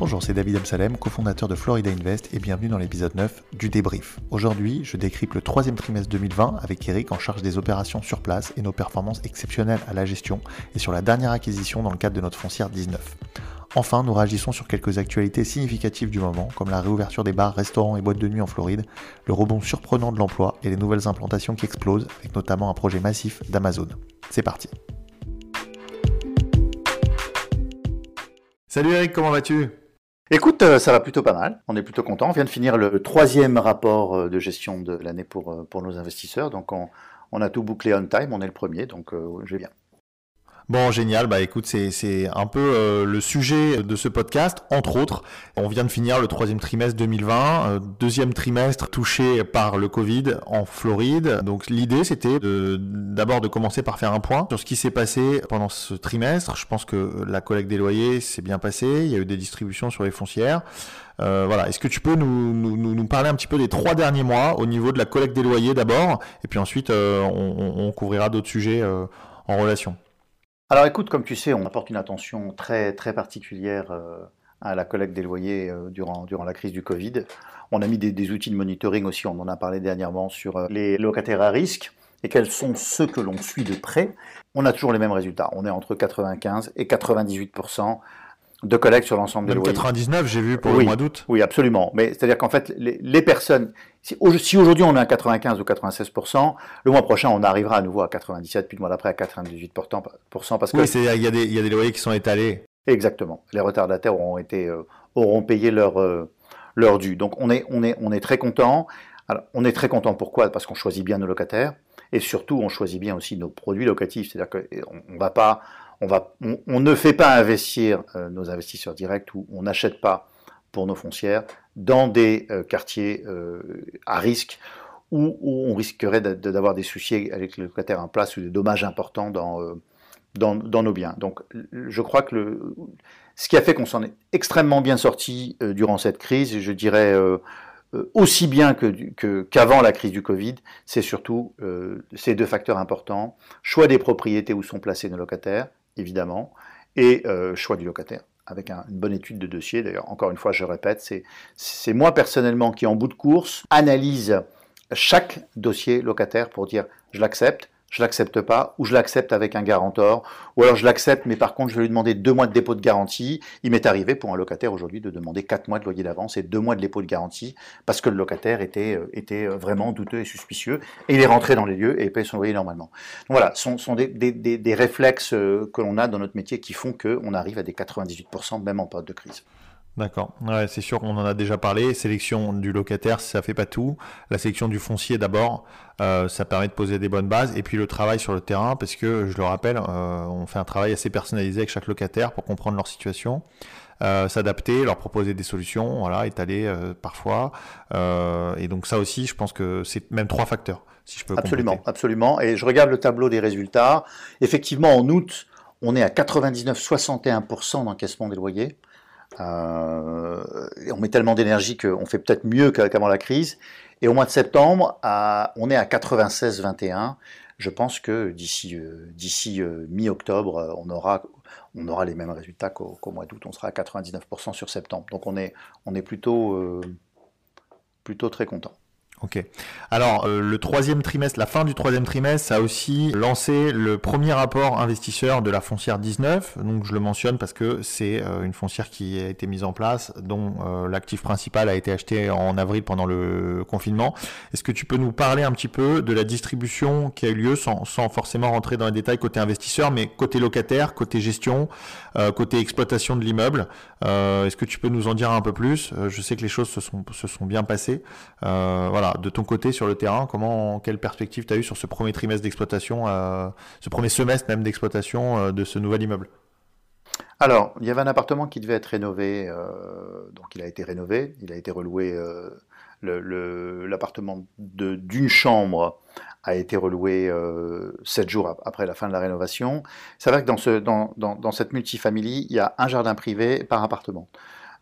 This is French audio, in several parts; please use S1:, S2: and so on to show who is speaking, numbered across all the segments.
S1: Bonjour, c'est David Amsalem, cofondateur de Florida Invest et bienvenue dans l'épisode 9 du débrief. Aujourd'hui, je décrypte le troisième trimestre 2020 avec Eric en charge des opérations sur place et nos performances exceptionnelles à la gestion et sur la dernière acquisition dans le cadre de notre foncière 19. Enfin, nous réagissons sur quelques actualités significatives du moment, comme la réouverture des bars, restaurants et boîtes de nuit en Floride, le rebond surprenant de l'emploi et les nouvelles implantations qui explosent, avec notamment un projet massif d'Amazon. C'est parti. Salut Eric, comment vas-tu?
S2: Écoute, euh, ça va plutôt pas mal. On est plutôt content. On vient de finir le troisième rapport euh, de gestion de l'année pour, euh, pour nos investisseurs. Donc on, on, a tout bouclé on time. On est le premier, donc je bien.
S1: Bon, génial. Bah écoute, c'est un peu euh, le sujet de ce podcast, entre autres. On vient de finir le troisième trimestre 2020, euh, deuxième trimestre touché par le Covid en Floride. Donc l'idée, c'était d'abord de, commencer par faire un point sur ce qui s'est passé pendant ce trimestre. Je pense que la collecte des loyers s'est bien passée. Il y a eu des distributions sur les foncières. Euh, voilà. Est-ce que tu peux nous, nous, parler un petit peu des trois derniers mois au niveau de la collecte des loyers d'abord, et puis ensuite on, on, couvrira d'autres sujets en relation.
S2: Alors écoute, comme tu sais, on apporte une attention très, particulière euh, à la collecte des loyers euh, durant, durant la crise du Covid. On a mis des, outils de monitoring aussi, on en a parlé dernièrement, sur euh, les locataires à risque et quels sont ceux que l'on suit de près. On a toujours les mêmes résultats. On est entre 95 et 98 de collecte sur l'ensemble des loyers.
S1: 99, j'ai vu pour le mois d'août.
S2: Oui, absolument. Mais c'est-à-dire qu'en fait, les, personnes, si, aujourd'hui on est à 95 ou 96 le mois prochain on arrivera à nouveau à 97, puis le mois d'après à 98 parce que
S1: oui, il y, y a des loyers qui sont étalés.
S2: Exactement. Les retardataires auront été euh, auront payé leur euh, leur dû. Donc on est on est on est très content. Alors, on est très content pourquoi? Parce qu'on choisit bien nos locataires et surtout on choisit bien aussi nos produits locatifs. C'est-à-dire qu'on ne va pas on, ne fait pas investir euh, nos investisseurs directs ou on n'achète pas pour nos foncières dans des euh, quartiers euh, à risque où, on risquerait d'avoir des soucis avec les locataires en place ou des dommages importants dans, nos biens. Donc je crois que ce qui a fait qu'on s'en est extrêmement bien sorti durant cette crise, je dirais aussi bien qu'avant la crise du Covid, c'est surtout ces deux facteurs importants. Choix des propriétés où sont placés nos locataires évidemment, et euh, choix du locataire avec une bonne étude de dossier. D'ailleurs, encore une fois, je répète, c'est moi personnellement qui, en bout de course, analyse chaque dossier locataire pour dire je l'accepte, je l'accepte pas, ou je l'accepte avec un garantor, ou alors je l'accepte, mais par contre je vais lui demander deux mois de dépôt de garantie. Il m'est arrivé pour un locataire aujourd'hui de demander quatre mois de loyer d'avance et deux mois de dépôt de garantie parce que le locataire était, euh, était euh, vraiment douteux et suspicieux, et il est rentré dans les lieux et paye son loyer normalement. Voilà, ce sont, sont des, des, des, réflexes euh, que l'on a dans notre métier qui font qu'on arrive à des 98% même en période de crise.
S1: D'accord. C'est sûr qu'on en a déjà parlé. Sélection du locataire, ça fait pas tout. La sélection du foncier d'abord, euh, ça permet de poser des bonnes bases. Et puis le travail sur le terrain, parce que je le rappelle, euh, on fait un travail assez personnalisé avec chaque locataire pour comprendre leur situation. Euh, s'adapter, leur proposer des solutions, voilà, étaler parfois. et donc ça aussi, je pense que c'est même trois facteurs, si je peux.
S2: Absolument, absolument. Et je regarde le tableau des résultats. Effectivement, en août, on est à 99-61% d'encaissement des loyers. Euh, on met tellement d'énergie qu'on fait peut-être mieux qu'avant la crise. Et au mois de septembre, on est à 96-21. Je pense que d'ici euh, euh, mi-octobre, on aura les mêmes résultats qu'au mois d'août. On sera à 99% sur septembre. Donc on est plutôt très content.
S1: Ok. Alors euh, le troisième trimestre, la fin du troisième trimestre, ça a aussi lancé le premier rapport investisseur de la foncière 19. Donc je le mentionne parce que c'est euh, une foncière qui a été mise en place, dont euh, l'actif principal a été acheté en avril pendant le confinement. Est-ce que tu peux nous parler un petit peu de la distribution qui a eu lieu, sans, sans forcément rentrer dans les détails côté investisseur, mais côté locataire, côté gestion, côté exploitation de l'immeuble? Est-ce que tu peux nous en dire un peu plus? Je sais que les choses se sont, se sont bien passées. voilà de ton côté sur le terrain, comment, quelle perspective tu as eu sur ce premier trimestre d'exploitation, euh, ce premier semestre même d'exploitation euh, de ce nouvel immeuble?
S2: Alors, il y avait un appartement qui devait être rénové, euh, donc il a été rénové, il a été reloué, l'appartement d'une chambre a été reloué sept jours après la fin de la rénovation. C'est vrai que dans, ce, dans, dans, cette multifamily, il y a un jardin privé par appartement.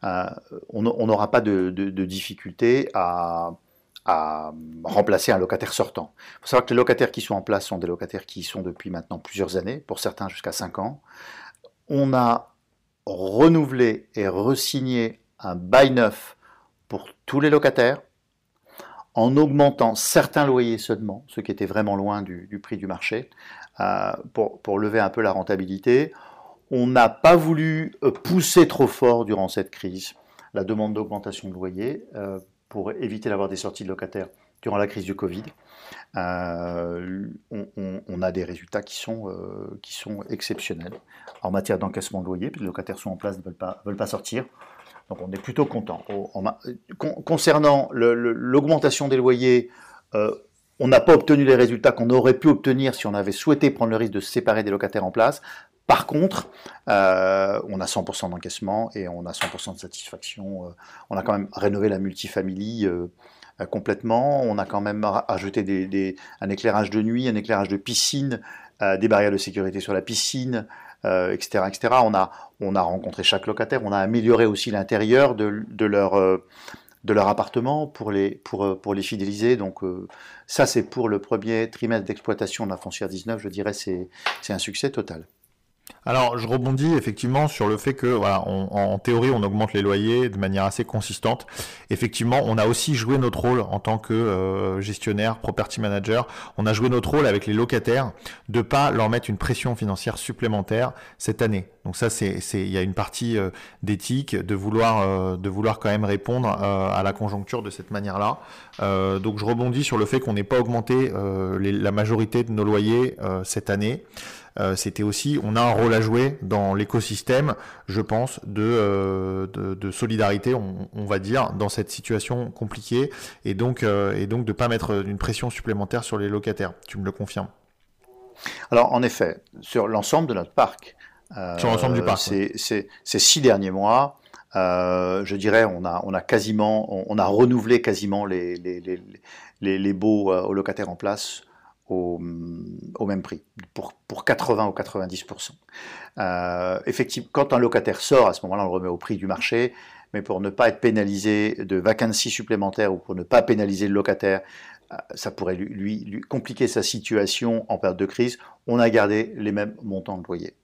S2: on n'aura pas de, de difficulté à à remplacer un locataire sortant. Il faut savoir que les locataires qui sont en place sont des locataires qui y sont depuis maintenant plusieurs années, pour certains jusqu'à 5 ans. On a renouvelé et resigné un bail neuf pour tous les locataires en augmentant certains loyers seulement, ce qui était vraiment loin du, prix du marché, euh, pour, lever un peu la rentabilité. On n'a pas voulu pousser trop fort durant cette crise la demande d'augmentation de loyer euh, pour éviter d'avoir des sorties de locataires durant la crise du Covid. Euh, on, a des résultats qui sont, euh, qui sont exceptionnels en matière d'encaissement de loyer, puis les locataires sont en place, ne veulent pas, veulent pas sortir. Donc on est plutôt content. concernant l'augmentation des loyers, on n'a pas obtenu les résultats qu'on aurait pu obtenir si on avait souhaité prendre le risque de séparer des locataires en place. Par contre, euh, on a 100% d'encaissement et on a 100% de satisfaction. Euh, on a quand même rénové la multifamily euh, complètement. On a quand même ajouté un éclairage de nuit, un éclairage de piscine, des barrières de sécurité sur la piscine, etc.. On a, on a rencontré chaque locataire. On a amélioré aussi l'intérieur de, leur appartement pour les, pour, pour les fidéliser. Donc ça, c'est pour le premier trimestre d'exploitation de la foncière 19, je dirais, c'est un succès total.
S1: Alors, je rebondis effectivement sur le fait que, en théorie, on augmente les loyers de manière assez consistante. Effectivement, on a aussi joué notre rôle en tant que euh, gestionnaire, property manager. On a joué notre rôle avec les locataires de pas leur mettre une pression financière supplémentaire cette année. Donc ça, c'est, il y a une partie euh, d'éthique, de vouloir, euh, de vouloir quand même répondre à la conjoncture de cette manière-là. donc je rebondis sur le fait qu'on n'ait pas augmenté la majorité de nos loyers cette année. Euh, c'était aussi, on a un rôle à jouer dans l'écosystème, je pense, de, euh, de, solidarité, on, va dire, dans cette situation compliquée, et donc, euh, et donc de ne pas mettre une pression supplémentaire sur les locataires. Tu me le confirmes
S2: Alors, en effet, sur l'ensemble de notre parc,
S1: sur l'ensemble du parc,
S2: ces six derniers mois, je dirais, on a, on a quasiment, on, a renouvelé quasiment les, les, les, les, baux aux locataires en place au, même prix, pour, pour 80 ou 90%. Euh, effectivement, quand un locataire sort, à ce moment-là, on le remet au prix du marché, mais pour ne pas être pénalisé de vacancy supplémentaires ou pour ne pas pénaliser le locataire, euh, ça pourrait lui, lui compliquer sa situation en période de crise, on a gardé les mêmes montants de loyer.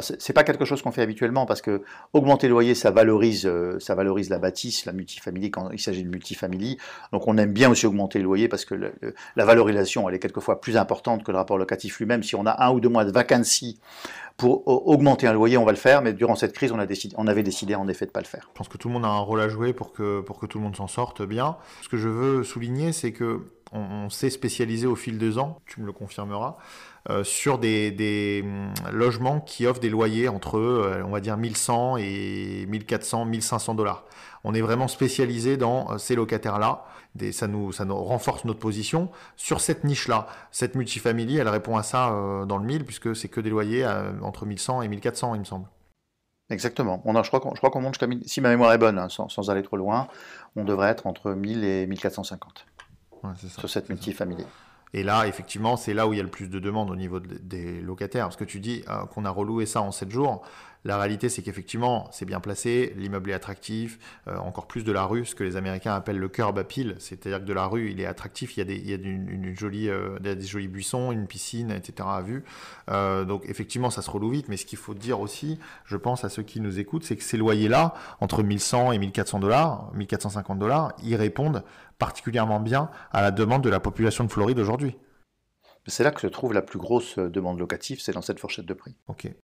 S2: C'est pas quelque chose qu'on fait habituellement parce que augmenter le loyer, ça valorise, euh, ça valorise la bâtisse, la multifamily quand il s'agit de multifamily. Donc on aime bien aussi augmenter le loyer parce que la valorisation, elle est quelquefois plus importante que le rapport locatif lui-même. Si on a un ou deux mois de vacancy pour augmenter un loyer, on va le faire. Mais durant cette crise, on, a décidé, on avait décidé en effet de pas le faire.
S1: Je pense que tout le monde a un rôle à jouer pour que, pour que tout le monde s'en sorte bien. Ce que je veux souligner, c'est que on, s'est spécialisé au fil des ans, tu me le confirmeras, euh, sur des, hum, logements qui offrent des loyers entre, euh, on va dire, 1100 et 1400, 1500 dollars. On est vraiment spécialisé dans euh, ces locataires-là. Ça nous, ça nous renforce notre position sur cette niche-là. Cette multifamily, elle répond à ça dans le 1000, puisque c'est que des loyers entre 1100 et 1400, il me semble.
S2: Exactement. On a, je crois qu'on monte si ma mémoire est bonne, hein, sans, sans, aller trop loin, on devrait être entre 1000 et 1450 sur cette.
S1: Et là, effectivement, c'est là où il y a le plus de demandes au niveau des locataires. Parce que tu dis euh, qu'on a reloué ça en 7 jours. La réalité, c'est qu'effectivement, c'est bien placé, l'immeuble est attractif, euh, encore plus de la rue, ce que les Américains appellent le curb appeal, c'est-à-dire que de la rue, il est attractif, il y a des, jolis buissons, une piscine, etc. à vue. Euh, donc effectivement, ça se reloue vite, mais ce qu'il faut dire aussi, je pense à ceux qui nous écoutent, c'est que ces loyers-là, entre 1100 et 1400 dollars, 1450 dollars, ils répondent particulièrement bien à la demande de la population de Floride aujourd'hui.
S2: C'est là que se trouve la plus grosse euh, demande locative, c'est dans cette fourchette de prix.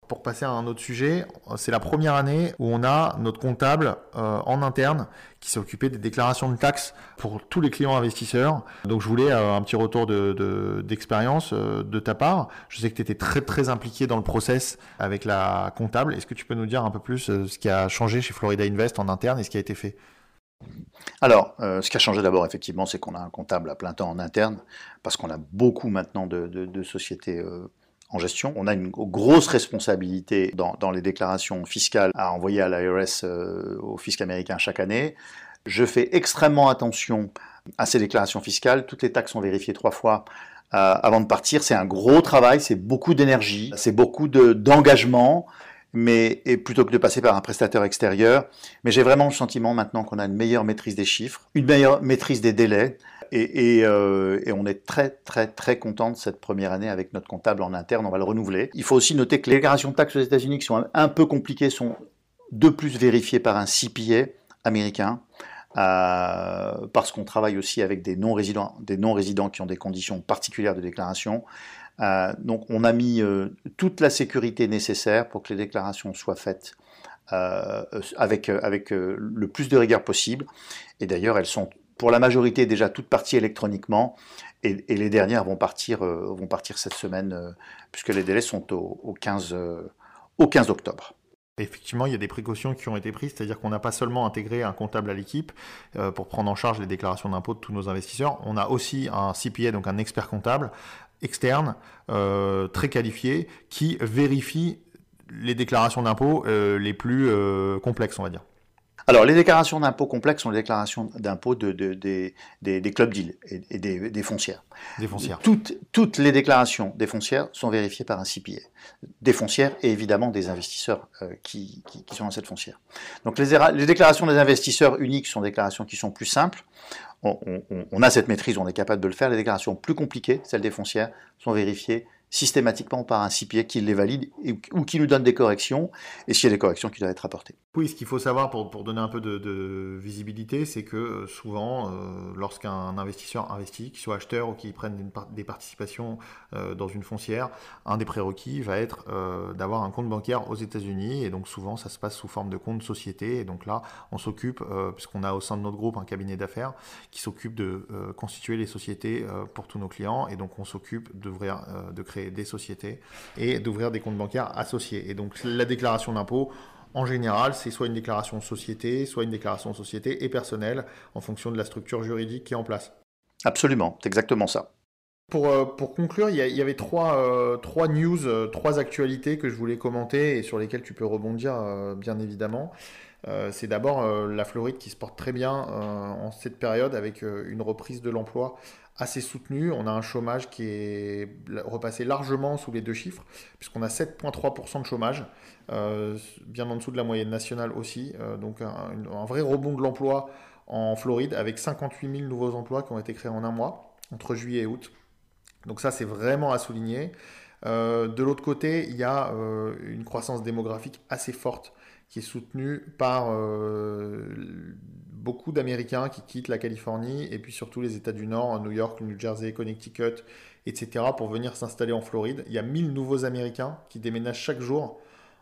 S1: Pour passer à un autre sujet, c'est la première année où on a notre comptable euh, en interne qui s'est occupé des déclarations de taxes pour tous les clients investisseurs. Donc je voulais euh, un petit retour d'expérience de, de, ta part. Je sais que tu étais très très impliqué dans le process avec la comptable. Est-ce que tu peux nous dire un peu plus ce qui a changé chez Florida Invest en interne et ce qui a été fait?
S2: Alors, euh, ce qui a changé d'abord, effectivement, c'est qu'on a un comptable à plein temps en interne, parce qu'on a beaucoup maintenant de, sociétés euh, en gestion. On a une grosse responsabilité dans, les déclarations fiscales à envoyer à l'IRS, euh, au fisc américain chaque année. Je fais extrêmement attention à ces déclarations fiscales. Toutes les taxes sont vérifiées trois fois avant de partir. C'est un gros travail, c'est beaucoup d'énergie, c'est beaucoup d'engagement mais plutôt que de passer par un prestataire extérieur. Mais j'ai vraiment le sentiment maintenant qu'on a une meilleure maîtrise des chiffres, une meilleure maîtrise des délais, et, euh, et, on est très très très content de cette première année avec notre comptable en interne. On va le renouveler. Il faut aussi noter que les déclarations de taxes aux États-Unis qui sont un, peu compliquées sont de plus vérifiés par un CPA américain, euh, parce qu'on travaille aussi avec des non-résidents, des non-résidents qui ont des conditions particulières de déclaration. Euh, donc on a mis euh, toute la sécurité nécessaire pour que les déclarations soient faites avec, avec le plus de rigueur possible. Et d'ailleurs, elles sont pour la majorité déjà toutes parties électroniquement, et, les dernières vont partir, vont partir cette semaine, puisque les délais sont au, au 15, au 15 octobre.
S1: Effectivement, il y a des précautions qui ont été prises, c'est-à-dire qu'on n'a pas seulement intégré un comptable à l'équipe euh, pour prendre en charge les déclarations d'impôts de tous nos investisseurs, on a aussi un CPA, donc un expert comptable externe, euh, très qualifié, qui vérifie les déclarations d'impôts euh, les plus complexes, on va dire.
S2: Alors, les déclarations d'impôts complexes sont les déclarations d'impôts de, des, clubs deals et, des, foncières.
S1: Des foncières.
S2: Toutes, toutes, les déclarations des foncières sont vérifiées par un CPA. Des foncières et évidemment des investisseurs euh, qui, sont dans cette foncière. Donc, les, les, déclarations des investisseurs uniques sont des déclarations qui sont plus simples. On, on a cette maîtrise, on est capable de le faire. Les déclarations plus compliquées, celles des foncières, sont vérifiées systématiquement par un CPA qui les valide ou qui nous donne des corrections, et s'il y a des corrections qui doivent être apportées.
S1: Oui, ce qu'il faut savoir pour, pour, donner un peu de, visibilité, c'est que euh, souvent, euh, lorsqu'un investisseur investit, qu'il soit acheteur ou qu'il prenne des participations euh, dans une foncière, un des prérequis va être d'avoir un compte bancaire aux États-Unis, et donc souvent ça se passe sous forme de compte société, et donc là, on s'occupe, puisqu'on a au sein de notre groupe un cabinet d'affaires qui s'occupe de constituer les sociétés pour tous nos clients, et donc on s'occupe d'ouvrir, de créer des sociétés et d'ouvrir des comptes bancaires associés. Et donc la déclaration d'impôt, en général, c'est soit une déclaration société, soit une déclaration société et personnelle en fonction de la structure juridique qui est en place.
S2: Absolument, c'est exactement ça.
S1: Pour, euh, pour, conclure, il y, avait trois, euh, trois news, euh, trois actualités que je voulais commenter et sur lesquelles tu peux rebondir, bien évidemment. c'est d'abord la Floride qui se porte très bien en cette période avec une reprise de l'emploi assez soutenu. On a un chômage qui est repassé largement sous les deux chiffres, puisqu'on a 7,3% de chômage, euh, bien en dessous de la moyenne nationale aussi. Euh, donc un, vrai rebond de l'emploi en Floride, avec 58 000 nouveaux emplois qui ont été créés en un mois, entre juillet et août. Donc ça, c'est vraiment à souligner. Euh, de l'autre côté, il y a une croissance démographique assez forte qui est soutenue par beaucoup d'Américains qui quittent la Californie et puis surtout les États du Nord, New York, New Jersey, Connecticut, etc., pour venir s'installer en Floride. Il y a 1000 nouveaux Américains qui déménagent chaque jour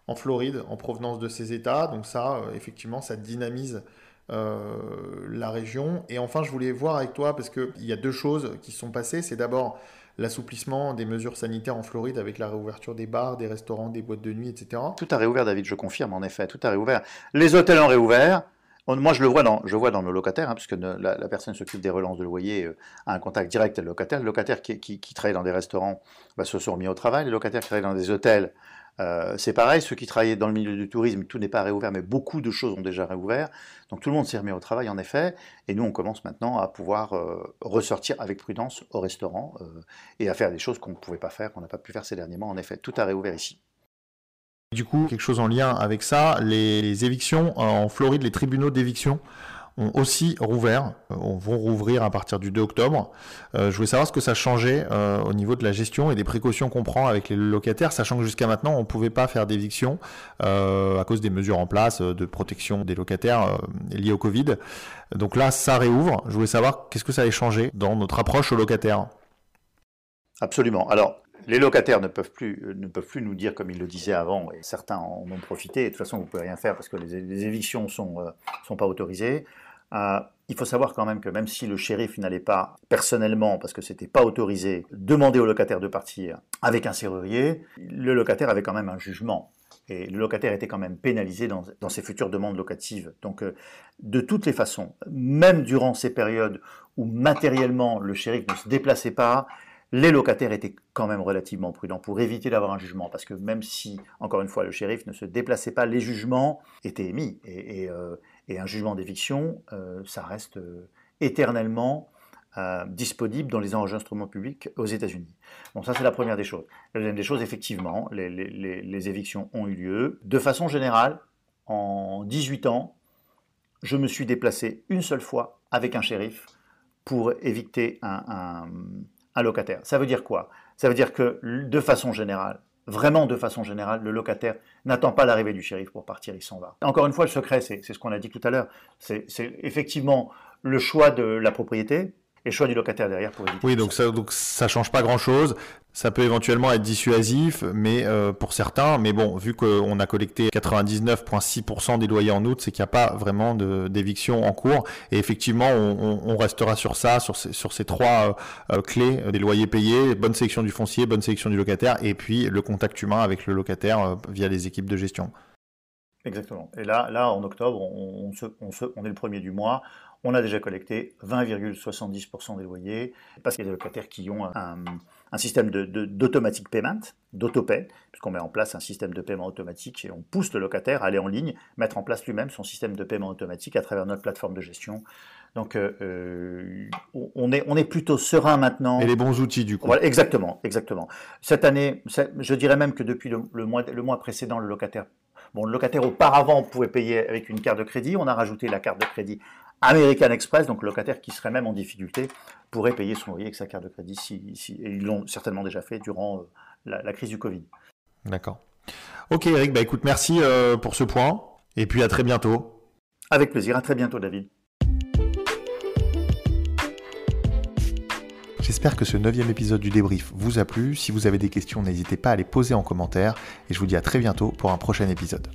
S1: en Floride en provenance de ces États. Donc ça, euh, effectivement, ça dynamise euh, la région. Et enfin, je voulais voir avec toi, parce qu'il y a deux choses qui sont passées. C'est d'abord l'assouplissement des mesures sanitaires en Floride avec la réouverture des bars, des restaurants, des boîtes de nuit, etc.
S2: Tout a réouvert, David, je confirme, en effet, tout a réouvert. Les hôtels ont réouvert, moi, je le vois dans, je vois dans nos locataires, hein, puisque la, personne s'occupe des relances de loyer, euh, a un contact direct avec le locataire. Le locataire qui, qui, dans des restaurants bah, se sont remis au travail. Les locataires qui travaillent dans des hôtels, euh, c'est pareil. Ceux qui travaillaient dans le milieu du tourisme, tout n'est pas réouvert, mais beaucoup de choses ont déjà réouvert. Donc tout le monde s'est remis au travail, en effet. Et nous, on commence maintenant à pouvoir euh, ressortir avec prudence au restaurant et à faire des choses qu'on ne pouvait pas faire, qu'on n'a pas pu faire ces derniers mois. En effet, tout a réouvert ici.
S1: Du coup, quelque chose en lien avec ça, les, évictions en Floride, les tribunaux d'éviction ont aussi rouvert, euh, vont rouvrir à partir du 2 octobre. Euh, je voulais savoir ce que ça changeait euh, au niveau de la gestion et des précautions qu'on prend avec les locataires, sachant que jusqu'à maintenant, on ne pouvait pas faire d'éviction à cause des mesures en place de protection des locataires liées au Covid. Donc là, ça réouvre. Je voulais savoir qu'est-ce que ça allait changer dans notre approche aux locataires.
S2: Absolument. Alors, les locataires ne peuvent, plus, euh, ne peuvent plus nous dire comme ils le disaient avant, et certains en ont profité, de toute façon vous ne pouvez rien faire parce que les, évictions ne sont, euh, sont pas autorisées. Euh, il faut savoir quand même que même si le shérif n'allait pas personnellement, parce que c'était pas autorisé, demander au locataire de partir avec un serrurier, le locataire avait quand même un jugement. Et le locataire était quand même pénalisé dans, dans ses futures demandes locatives. Donc, de toutes les façons, même durant ces périodes où matériellement le shérif ne se déplaçait pas, les locataires étaient quand même relativement prudents pour éviter d'avoir un jugement, parce que même si, encore une fois, le shérif ne se déplaçait pas, les jugements étaient émis. Et, euh, un jugement d'éviction, euh, ça reste euh, éternellement disponible dans les enregistrements publics aux États-Unis. Bon, ça c'est la première des choses. La deuxième des choses, effectivement, les, évictions ont eu lieu. De façon générale, en 18 ans, je me suis déplacé une seule fois avec un shérif pour éviter un locataire. Ça veut dire quoi? Ça veut dire que, de façon générale, vraiment de façon générale, le locataire n'attend pas l'arrivée du shérif pour partir, il s'en va. Encore une fois, le secret, c'est ce qu'on a dit tout à l'heure, c'est effectivement le choix de la propriété, et choix du locataire derrière pour éviter.
S1: Oui, donc ça, donc ça change pas grand-chose. Ça peut éventuellement être dissuasif, mais euh, pour certains. Mais bon, vu qu'on a collecté 99,6% des loyers en août, c'est qu'il n'y a pas vraiment d'éviction en cours. Et effectivement, on, on, restera sur ça, sur ces, sur ces trois euh, clés des loyers payés, bonne sélection du foncier, bonne sélection du locataire, et puis le contact humain avec le locataire euh, via les équipes de gestion.
S2: Exactement. Et là, là en octobre, on, on, se, on, se, on est le premier du mois on a déjà collecté 20,70% des loyers, parce qu'il y a des locataires qui ont un, système d'automatic de, payment, d'autopay, puisqu'on met en place un système de paiement automatique et on pousse le locataire à aller en ligne, mettre en place lui-même son système de paiement automatique à travers notre plateforme de gestion. Donc euh, euh, on, est, on est plutôt serein maintenant.
S1: Et les bons outils du coup.
S2: Voilà, exactement, exactement. Cette année, je dirais même que depuis le, mois, le mois précédent, le locataire Bon, le locataire auparavant pouvait payer avec une carte de crédit. On a rajouté la carte de crédit American Express, donc le locataire qui serait même en difficulté, pourrait payer son loyer avec sa carte de crédit, si, et ils l'ont certainement déjà fait durant euh, la, crise du Covid.
S1: D'accord. Ok Eric, bah écoute, merci euh, pour ce point, et puis à très bientôt.
S2: Avec plaisir, à très bientôt David.
S1: J'espère que ce neuvième épisode du débrief vous a plu. Si vous avez des questions, n'hésitez pas à les poser en commentaire, et je vous dis à très bientôt pour un prochain épisode.